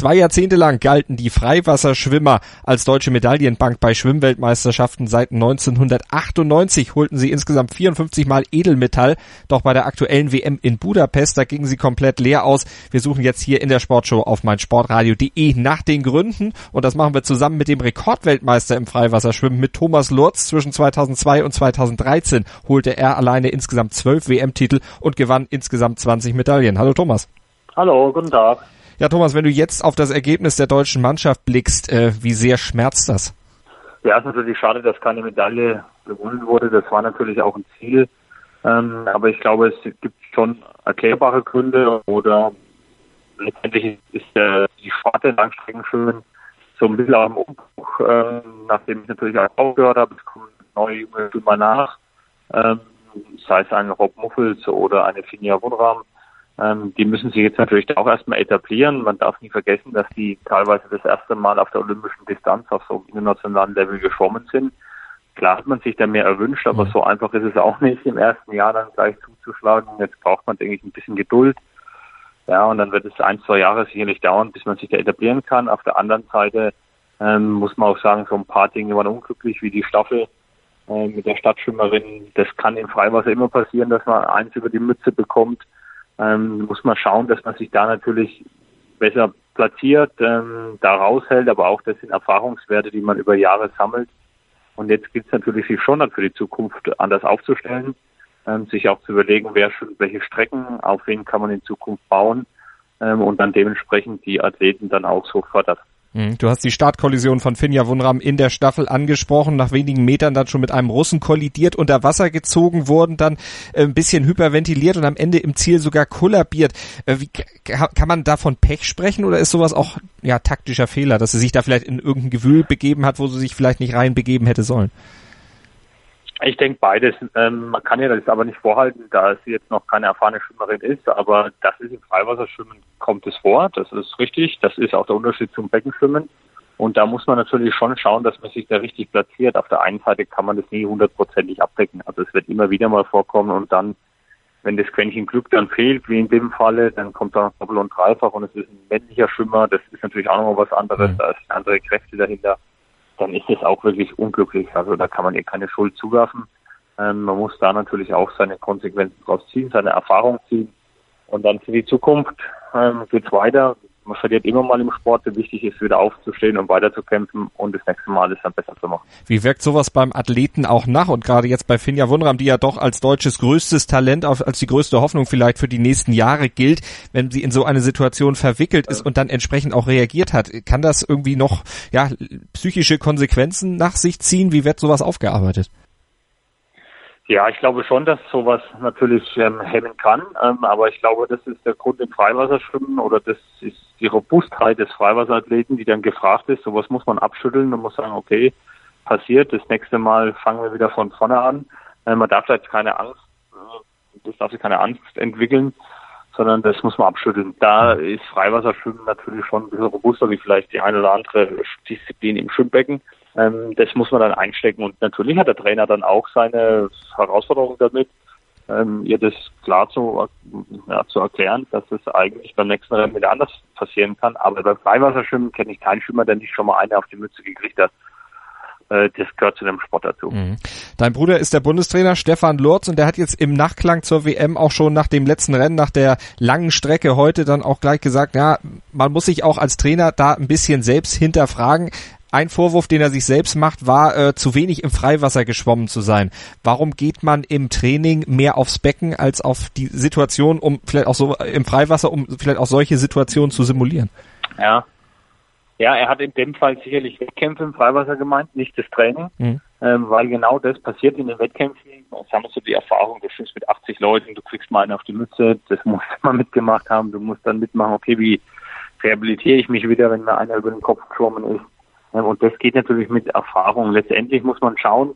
Zwei Jahrzehnte lang galten die Freiwasserschwimmer als deutsche Medaillenbank bei Schwimmweltmeisterschaften. Seit 1998 holten sie insgesamt 54 Mal Edelmetall. Doch bei der aktuellen WM in Budapest, da gingen sie komplett leer aus. Wir suchen jetzt hier in der Sportshow auf meinsportradio.de nach den Gründen. Und das machen wir zusammen mit dem Rekordweltmeister im Freiwasserschwimmen, mit Thomas Lurz. Zwischen 2002 und 2013 holte er alleine insgesamt zwölf WM-Titel und gewann insgesamt 20 Medaillen. Hallo Thomas. Hallo, guten Tag. Ja, Thomas, wenn du jetzt auf das Ergebnis der deutschen Mannschaft blickst, äh, wie sehr schmerzt das? Ja, es ist natürlich schade, dass keine Medaille gewonnen wurde. Das war natürlich auch ein Ziel. Ähm, aber ich glaube, es gibt schon erklärbare Gründe oder letztendlich ist der, die Sparte Langstreckenschwimmen so ein bisschen am Umbruch, ähm, nachdem ich natürlich auch aufgehört habe. Es kommen neue junge Schwimmer nach, ähm, sei es ein Rob Muffels oder eine Finja Wunram. Ähm, die müssen sich jetzt natürlich auch erstmal etablieren. Man darf nie vergessen, dass die teilweise das erste Mal auf der olympischen Distanz auf so einem internationalen Level geschwommen sind. Klar hat man sich da mehr erwünscht, aber mhm. so einfach ist es auch nicht, im ersten Jahr dann gleich zuzuschlagen. Jetzt braucht man, denke ich, ein bisschen Geduld. Ja, und dann wird es ein, zwei Jahre sicherlich dauern, bis man sich da etablieren kann. Auf der anderen Seite ähm, muss man auch sagen, so ein paar Dinge waren unglücklich, wie die Staffel äh, mit der Stadtschwimmerin. Das kann im Freiwasser immer passieren, dass man eins über die Mütze bekommt ähm, muss man schauen, dass man sich da natürlich besser platziert, ähm, da raushält, aber auch das sind Erfahrungswerte, die man über Jahre sammelt. Und jetzt gilt es natürlich, sich schon dann für die Zukunft anders aufzustellen, ähm, sich auch zu überlegen, wer schon welche Strecken, auf wen kann man in Zukunft bauen ähm, und dann dementsprechend die Athleten dann auch so fördert. Mhm. Du hast die Startkollision von Finja Wunram in der Staffel angesprochen, nach wenigen Metern dann schon mit einem Russen kollidiert, unter Wasser gezogen wurden, dann äh, ein bisschen hyperventiliert und am Ende im Ziel sogar kollabiert. Äh, wie, kann man davon Pech sprechen oder ist sowas auch ja taktischer Fehler, dass sie sich da vielleicht in irgendein Gewühl begeben hat, wo sie sich vielleicht nicht reinbegeben hätte sollen? Ich denke beides. Ähm, man kann ja das aber nicht vorhalten, da sie jetzt noch keine erfahrene Schwimmerin ist, aber das ist im Freiwasserschwimmen kommt es vor, das ist richtig. Das ist auch der Unterschied zum Beckenschwimmen. Und da muss man natürlich schon schauen, dass man sich da richtig platziert. Auf der einen Seite kann man das nie hundertprozentig abdecken. Also es wird immer wieder mal vorkommen und dann, wenn das Quäntchen Glück dann fehlt, wie in dem Falle, dann kommt da Doppel und Dreifach und es ist ein männlicher Schwimmer. Das ist natürlich auch nochmal was anderes. Mhm. Da sind andere Kräfte dahinter dann ist es auch wirklich unglücklich. Also da kann man ihr keine Schuld zuwerfen. Ähm, man muss da natürlich auch seine Konsequenzen draus ziehen, seine Erfahrung ziehen. Und dann für die Zukunft ähm, geht's weiter man verliert immer mal im Sport. Wichtig ist, wieder aufzustehen und weiterzukämpfen und das nächste Mal ist dann besser zu machen. Wie wirkt sowas beim Athleten auch nach? Und gerade jetzt bei Finja Wunram, die ja doch als deutsches größtes Talent, als die größte Hoffnung vielleicht für die nächsten Jahre gilt, wenn sie in so eine Situation verwickelt ist und dann entsprechend auch reagiert hat, kann das irgendwie noch ja psychische Konsequenzen nach sich ziehen? Wie wird sowas aufgearbeitet? Ja, ich glaube schon, dass sowas natürlich ähm, hemmen kann, ähm, aber ich glaube, das ist der Grund im Freiwasserschwimmen oder das ist die Robustheit des Freiwasserathleten, die dann gefragt ist. Sowas muss man abschütteln und muss sagen, okay, passiert, das nächste Mal fangen wir wieder von vorne an. Äh, man darf da jetzt keine Angst, äh, das darf sich keine Angst entwickeln, sondern das muss man abschütteln. Da ist Freiwasserschwimmen natürlich schon ein bisschen robuster wie vielleicht die eine oder andere Disziplin im Schwimmbecken. Ähm, das muss man dann einstecken. Und natürlich hat der Trainer dann auch seine Herausforderung damit, ähm, ihr das klar zu, ja, zu erklären, dass es eigentlich beim nächsten Rennen wieder anders passieren kann. Aber beim Freiwasserschwimmen kenne ich keinen Schwimmer, der nicht schon mal eine auf die Mütze gekriegt hat äh, das gehört zu dem Sport dazu. Mhm. Dein Bruder ist der Bundestrainer Stefan Lurz und der hat jetzt im Nachklang zur WM auch schon nach dem letzten Rennen, nach der langen Strecke heute dann auch gleich gesagt, ja, man muss sich auch als Trainer da ein bisschen selbst hinterfragen. Ein Vorwurf, den er sich selbst macht, war äh, zu wenig im Freiwasser geschwommen zu sein. Warum geht man im Training mehr aufs Becken als auf die Situation, um vielleicht auch so im Freiwasser, um vielleicht auch solche Situationen zu simulieren? Ja. Ja, er hat in dem Fall sicherlich Wettkämpfe im Freiwasser gemeint, nicht das Training, mhm. ähm, weil genau das passiert in den Wettkämpfen. Jetzt haben wir so die Erfahrung, du schwimmst mit 80 Leuten, du kriegst mal einen auf die Mütze, das musst du mal mitgemacht haben, du musst dann mitmachen, okay, wie rehabilitiere ich mich wieder, wenn mir einer über den Kopf geschwommen ist und das geht natürlich mit Erfahrung. Letztendlich muss man schauen,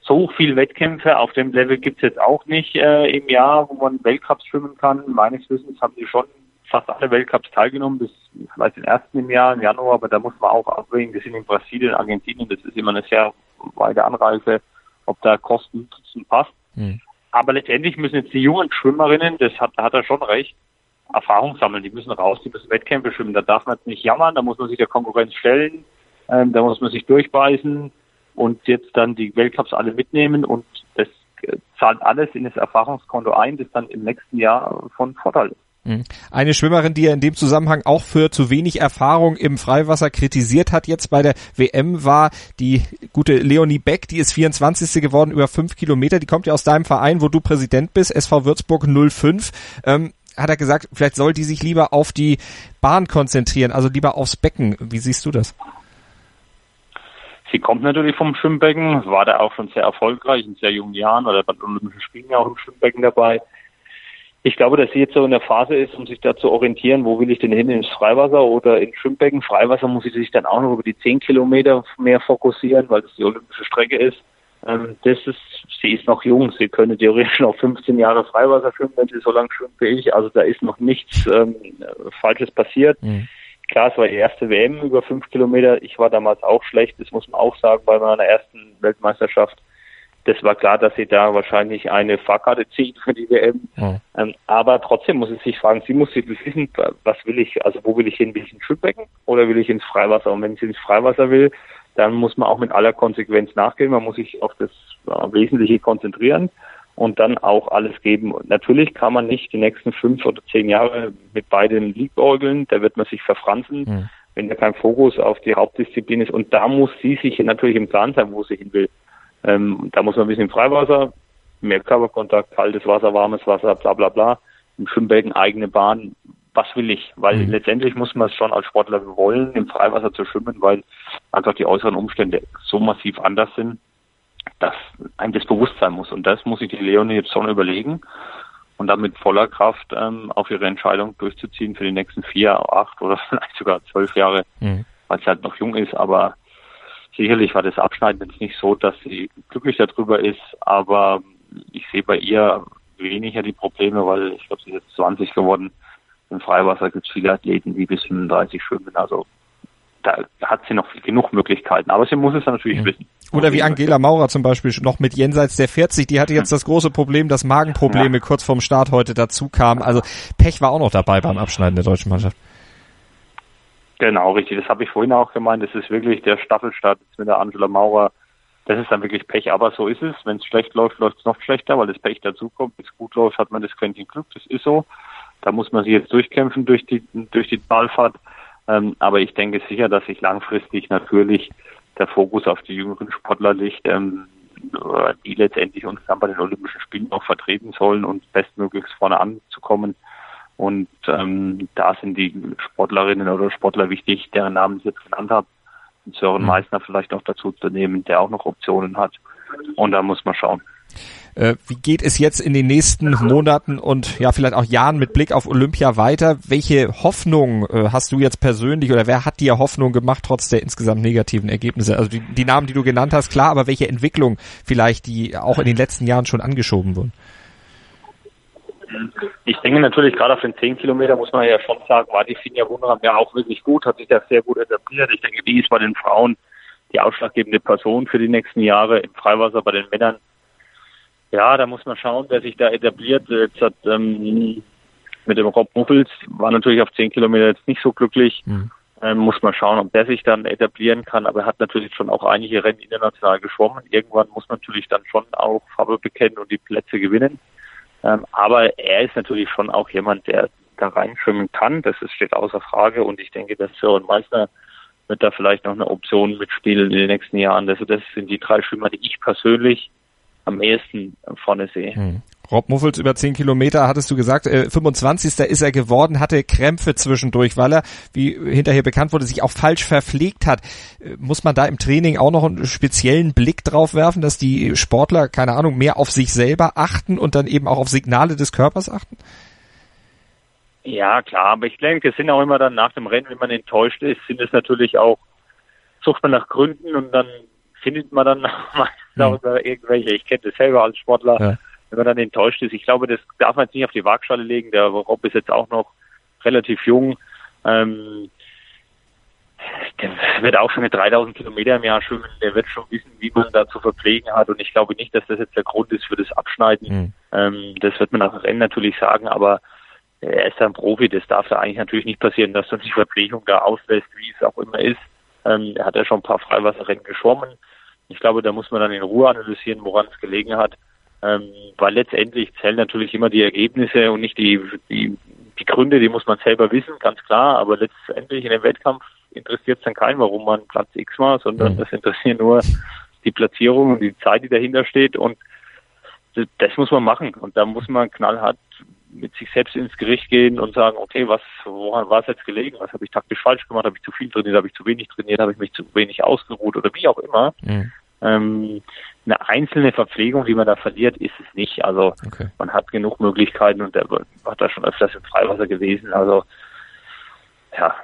so viel Wettkämpfe auf dem Level gibt es jetzt auch nicht äh, im Jahr, wo man Weltcups schwimmen kann. Meines Wissens haben sie schon fast alle Weltcups teilgenommen, bis vielleicht den ersten im Jahr, im Januar, aber da muss man auch abwägen. Wir sind in Brasilien, Argentinien, das ist immer eine sehr weite Anreise ob da Kosten passt. Mhm. Aber letztendlich müssen jetzt die jungen Schwimmerinnen, das hat, da hat er schon recht, Erfahrung sammeln. Die müssen raus, die müssen Wettkämpfe schwimmen. Da darf man nicht jammern, da muss man sich der Konkurrenz stellen, ähm, da muss man sich durchbeißen und jetzt dann die Weltcups alle mitnehmen und das äh, zahlt alles in das Erfahrungskonto ein, das dann im nächsten Jahr von Vorteil ist. Mhm. Eine Schwimmerin, die er in dem Zusammenhang auch für zu wenig Erfahrung im Freiwasser kritisiert hat, jetzt bei der WM war die gute Leonie Beck, die ist 24. geworden über fünf Kilometer. Die kommt ja aus deinem Verein, wo du Präsident bist, SV Würzburg 05. Ähm, hat er gesagt, vielleicht soll die sich lieber auf die Bahn konzentrieren, also lieber aufs Becken. Wie siehst du das? Sie kommt natürlich vom Schwimmbecken, war da auch schon sehr erfolgreich in sehr jungen Jahren oder bei den Olympischen Spielen auch im Schwimmbecken dabei. Ich glaube, dass sie jetzt so in der Phase ist, um sich da zu orientieren, wo will ich denn hin, ins Freiwasser oder ins Schwimmbecken. Freiwasser muss sie sich dann auch noch über die zehn Kilometer mehr fokussieren, weil das die olympische Strecke ist. Ähm, das ist, sie ist noch jung, sie könnte theoretisch noch 15 Jahre Freiwasser schwimmen, wenn sie so lange schwimmt wie ich. Also da ist noch nichts ähm, Falsches passiert. Mhm. Klar, es war die erste WM über fünf Kilometer. Ich war damals auch schlecht, das muss man auch sagen, bei meiner ersten Weltmeisterschaft das war klar, dass sie da wahrscheinlich eine Fahrkarte zieht für die WM. Mhm. Ähm, aber trotzdem muss sie sich fragen, sie muss sich wissen, was will ich, also wo will ich hin? Will ich ins Schwimmbecken oder will ich ins Freiwasser? Und wenn sie ins Freiwasser will, dann muss man auch mit aller Konsequenz nachgehen. Man muss sich auf das äh, Wesentliche konzentrieren und dann auch alles geben. Und natürlich kann man nicht die nächsten fünf oder zehn Jahre mit beiden liebäugeln, da wird man sich verfransen. Mhm. Wenn da kein Fokus auf die Hauptdisziplin ist. Und da muss sie sich natürlich im Plan sein, wo sie hin will. Ähm, da muss man ein bisschen im Freiwasser, mehr Körperkontakt, kaltes Wasser, warmes Wasser, bla bla bla. Im Schwimmbecken eigene Bahn. Was will ich? Weil mhm. letztendlich muss man es schon als Sportler wollen, im Freiwasser zu schwimmen, weil einfach die äußeren Umstände so massiv anders sind, dass einem das bewusst sein muss. Und das muss sich die Leonie jetzt schon überlegen und dann mit voller Kraft ähm, auf ihre Entscheidung durchzuziehen für die nächsten vier, acht oder vielleicht sogar zwölf Jahre, mhm. weil sie halt noch jung ist, aber Sicherlich war das Abschneiden jetzt nicht so, dass sie glücklich darüber ist, aber ich sehe bei ihr weniger die Probleme, weil ich glaube, sie ist jetzt 20 geworden. Im Freiwasser gibt es viele Athleten, die bis 35 schwimmen. Also da hat sie noch genug Möglichkeiten, aber sie muss es natürlich mhm. wissen. Oder wie Angela Maurer zum Beispiel noch mit jenseits der 40, die hatte jetzt das große Problem, dass Magenprobleme ja. kurz vorm Start heute dazu kamen. Also Pech war auch noch dabei beim Abschneiden der deutschen Mannschaft. Genau, richtig. Das habe ich vorhin auch gemeint. Das ist wirklich der Staffelstart mit der Angela Maurer. Das ist dann wirklich Pech, aber so ist es. Wenn es schlecht läuft, läuft es noch schlechter, weil das Pech dazukommt. Wenn es gut läuft, hat man das Quäntchen Glück. Das ist so. Da muss man sich jetzt durchkämpfen durch die durch die Ballfahrt. Ähm, aber ich denke sicher, dass sich langfristig natürlich der Fokus auf die jüngeren Sportler liegt, ähm, die letztendlich uns dann bei den Olympischen Spielen auch vertreten sollen und bestmöglichst vorne anzukommen. Und ähm, da sind die Sportlerinnen oder Sportler wichtig, deren Namen ich jetzt genannt habe. Und Sören mhm. Meissner vielleicht noch dazu zu nehmen, der auch noch Optionen hat. Und da muss man schauen. Äh, wie geht es jetzt in den nächsten Monaten und ja vielleicht auch Jahren mit Blick auf Olympia weiter? Welche Hoffnung äh, hast du jetzt persönlich oder wer hat dir Hoffnung gemacht trotz der insgesamt negativen Ergebnisse? Also die, die Namen, die du genannt hast, klar, aber welche Entwicklung vielleicht, die auch in den letzten Jahren schon angeschoben wurden? Ich denke natürlich, gerade auf den 10 Kilometer muss man ja schon sagen, war die Finja Wunderham ja auch wirklich gut, hat sich da sehr gut etabliert. Ich denke, die ist bei den Frauen die ausschlaggebende Person für die nächsten Jahre im Freiwasser. Bei den Männern, ja, da muss man schauen, wer sich da etabliert. Jetzt hat ähm, mit dem Rob Muffels war natürlich auf 10 Kilometer jetzt nicht so glücklich. Mhm. Ähm, muss man schauen, ob der sich dann etablieren kann. Aber er hat natürlich schon auch einige Rennen international geschwommen. Irgendwann muss man natürlich dann schon auch Farbe bekennen und die Plätze gewinnen. Ähm, aber er ist natürlich schon auch jemand, der da reinschwimmen kann. Das ist, steht außer Frage. Und ich denke, dass Sören Meister wird da vielleicht noch eine Option mitspielen in den nächsten Jahren. Also das sind die drei Schwimmer, die ich persönlich am ehesten vorne sehe. Hm. Rob Muffels über 10 Kilometer, hattest du gesagt, äh, 25. ist er geworden, hatte Krämpfe zwischendurch, weil er, wie hinterher bekannt wurde, sich auch falsch verpflegt hat. Äh, muss man da im Training auch noch einen speziellen Blick drauf werfen, dass die Sportler, keine Ahnung, mehr auf sich selber achten und dann eben auch auf Signale des Körpers achten? Ja, klar, aber ich denke, es sind auch immer dann nach dem Rennen, wenn man enttäuscht ist, sind es natürlich auch, sucht man nach Gründen und dann findet man dann meistens auch mhm. irgendwelche, ich kenne das selber als Sportler, ja wenn man dann enttäuscht ist. Ich glaube, das darf man jetzt nicht auf die Waagschale legen. Der Rob ist jetzt auch noch relativ jung. Ähm, der wird auch schon mit 3000 Kilometer im Jahr schwimmen, der wird schon wissen, wie man da zu verpflegen hat und ich glaube nicht, dass das jetzt der Grund ist für das Abschneiden. Mhm. Ähm, das wird man nach dem Rennen natürlich sagen, aber er ist ein Profi, das darf da eigentlich natürlich nicht passieren, dass dann die Verpflegung da auslässt, wie es auch immer ist. Ähm, er hat ja schon ein paar Freiwasserrennen geschwommen. Ich glaube, da muss man dann in Ruhe analysieren, woran es gelegen hat, ähm, weil letztendlich zählen natürlich immer die Ergebnisse und nicht die, die, die Gründe, die muss man selber wissen, ganz klar, aber letztendlich in dem Wettkampf interessiert es dann keinen, warum man Platz X war, sondern mhm. das interessiert nur die Platzierung und die Zeit, die dahinter steht. Und das muss man machen. Und da muss man knallhart mit sich selbst ins Gericht gehen und sagen, okay, was, woran war es jetzt gelegen? Was habe ich taktisch falsch gemacht? Habe ich zu viel trainiert? Habe ich zu wenig trainiert? Habe ich mich zu wenig ausgeruht? Oder wie auch immer. Mhm. Ähm, eine einzelne Verpflegung, die man da verliert, ist es nicht. Also okay. man hat genug Möglichkeiten und der hat da schon öfters im Freiwasser gewesen. Also ja,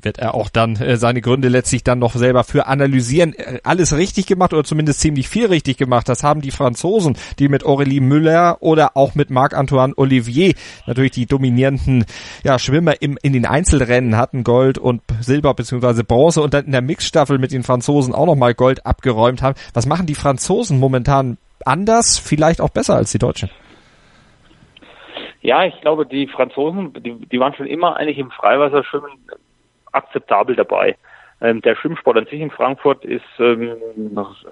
wird er auch dann äh, seine Gründe letztlich dann noch selber für analysieren. Äh, alles richtig gemacht oder zumindest ziemlich viel richtig gemacht. Das haben die Franzosen, die mit Aurélie Müller oder auch mit Marc-Antoine Olivier natürlich die dominierenden ja, Schwimmer im, in den Einzelrennen hatten Gold und Silber beziehungsweise Bronze und dann in der Mixstaffel mit den Franzosen auch nochmal Gold abgeräumt haben. Was machen die Franzosen momentan anders, vielleicht auch besser als die Deutschen? Ja, ich glaube, die Franzosen, die, die waren schon immer eigentlich im Freiwasserschwimmen akzeptabel dabei. Ähm, der Schwimmsport an sich in Frankfurt ist, ähm,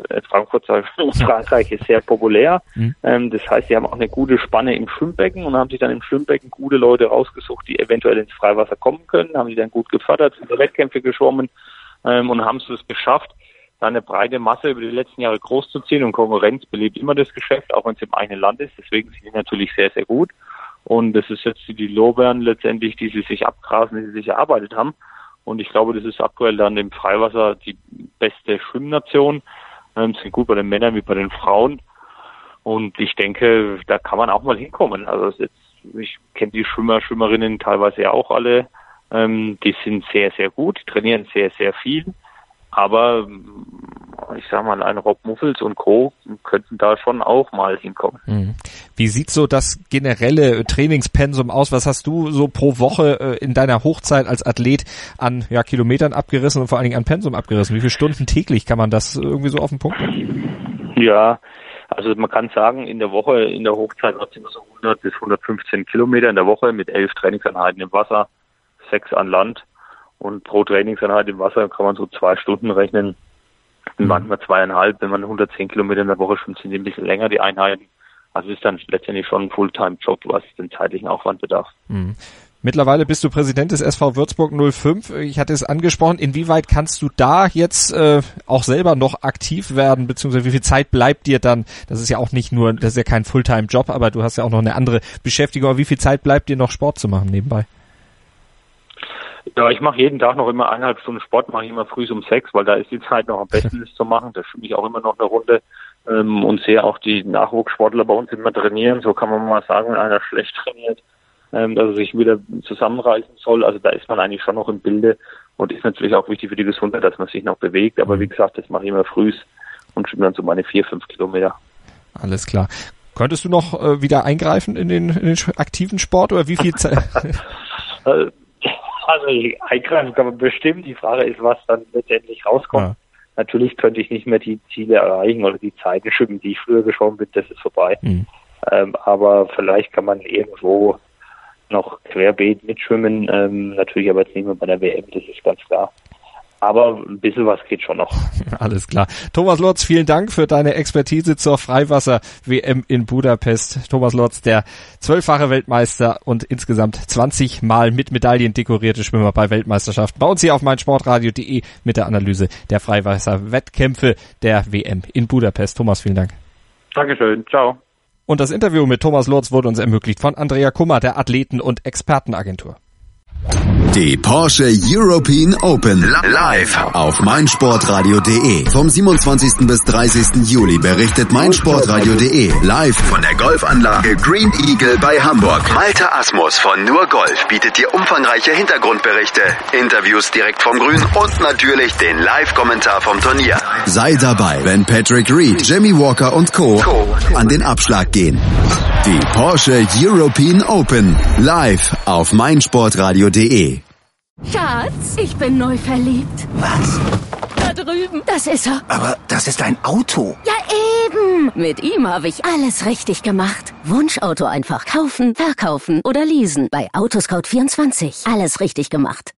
äh, Frankfurt, Frankreich ist sehr populär. Mhm. Ähm, das heißt, sie haben auch eine gute Spanne im Schwimmbecken und haben sich dann im Schwimmbecken gute Leute rausgesucht, die eventuell ins Freiwasser kommen können, haben sie dann gut gefördert, sind Wettkämpfe geschwommen ähm, und haben es geschafft, da eine breite Masse über die letzten Jahre groß zu ziehen und Konkurrenz belebt immer das Geschäft, auch wenn es im eigenen Land ist. Deswegen sind die natürlich sehr, sehr gut. Und das ist jetzt die Lorbeeren letztendlich, die sie sich abgrasen, die sie sich erarbeitet haben. Und ich glaube, das ist aktuell dann im Freiwasser die beste Schwimmnation. Ähm, sind gut bei den Männern wie bei den Frauen. Und ich denke, da kann man auch mal hinkommen. Also jetzt, ich kenne die Schwimmer, Schwimmerinnen teilweise ja auch alle. Ähm, die sind sehr, sehr gut, trainieren sehr, sehr viel. Aber ich sag mal, ein Rob Muffels und Co. könnten da schon auch mal hinkommen. Mhm. Wie sieht so das generelle Trainingspensum aus? Was hast du so pro Woche äh, in deiner Hochzeit als Athlet an ja, Kilometern abgerissen und vor allen Dingen an Pensum abgerissen? Wie viele Stunden täglich kann man das irgendwie so auf den Punkt? Ja, also man kann sagen, in der Woche, in der Hochzeit war es immer so 100 bis 115 Kilometer in der Woche mit elf Trainingseinheiten im Wasser, sechs an Land. Und pro Trainingseinheit im Wasser kann man so zwei Stunden rechnen. Mhm. Manchmal zweieinhalb, wenn man 110 Kilometer in der Woche schon sind, die ein bisschen länger, die Einheiten. Also ist dann letztendlich schon ein Fulltime-Job, was den zeitlichen Aufwand bedarf. Mhm. Mittlerweile bist du Präsident des SV Würzburg 05. Ich hatte es angesprochen. Inwieweit kannst du da jetzt äh, auch selber noch aktiv werden, beziehungsweise wie viel Zeit bleibt dir dann? Das ist ja auch nicht nur, das ist ja kein Fulltime-Job, aber du hast ja auch noch eine andere Beschäftigung. Aber wie viel Zeit bleibt dir noch Sport zu machen nebenbei? Ja, ich mache jeden Tag noch immer eineinhalb Stunden Sport, mache ich immer früh um sechs, weil da ist die Zeit noch am besten, das zu machen. Da schwimme ich auch immer noch eine Runde ähm, und sehe auch die Nachwuchssportler bei uns immer trainieren. So kann man mal sagen, wenn einer schlecht trainiert, ähm, dass er sich wieder zusammenreißen soll. Also da ist man eigentlich schon noch im Bilde und ist natürlich auch wichtig für die Gesundheit, dass man sich noch bewegt. Aber wie gesagt, das mache ich immer früh und schwimme dann so meine vier, fünf Kilometer. Alles klar. Könntest du noch äh, wieder eingreifen in den, in den aktiven Sport oder wie viel Zeit? Also eingreifen kann man bestimmt. Die Frage ist, was dann letztendlich rauskommt. Ja. Natürlich könnte ich nicht mehr die Ziele erreichen oder die Zeiten schwimmen, die ich früher geschwommen bin, das ist vorbei. Mhm. Ähm, aber vielleicht kann man irgendwo noch querbeet mitschwimmen, ähm, natürlich aber jetzt nicht mehr bei der WM, das ist ganz klar aber ein bisschen was geht schon noch. Alles klar. Thomas Lotz, vielen Dank für deine Expertise zur Freiwasser-WM in Budapest. Thomas Lotz, der zwölffache Weltmeister und insgesamt 20 Mal mit Medaillen dekorierte Schwimmer bei Weltmeisterschaften. Bei uns hier auf meinsportradio.de mit der Analyse der Freiwasser-Wettkämpfe der WM in Budapest. Thomas, vielen Dank. Dankeschön. Ciao. Und das Interview mit Thomas Lotz wurde uns ermöglicht von Andrea Kummer, der Athleten- und Expertenagentur. Die Porsche European Open live auf meinsportradio.de. Vom 27. bis 30. Juli berichtet meinsportradio.de live von der Golfanlage Green Eagle bei Hamburg. Malte Asmus von Nur Golf bietet dir umfangreiche Hintergrundberichte, Interviews direkt vom Grün und natürlich den Live-Kommentar vom Turnier. Sei dabei, wenn Patrick Reed, Jimmy Walker und Co. an den Abschlag gehen. Die Porsche European Open live auf meinsportradio.de. Schatz, ich bin neu verliebt. Was? Da drüben. Das ist er. Aber das ist ein Auto. Ja, eben. Mit ihm habe ich alles richtig gemacht. Wunschauto einfach kaufen, verkaufen oder leasen. Bei Autoscout24. Alles richtig gemacht.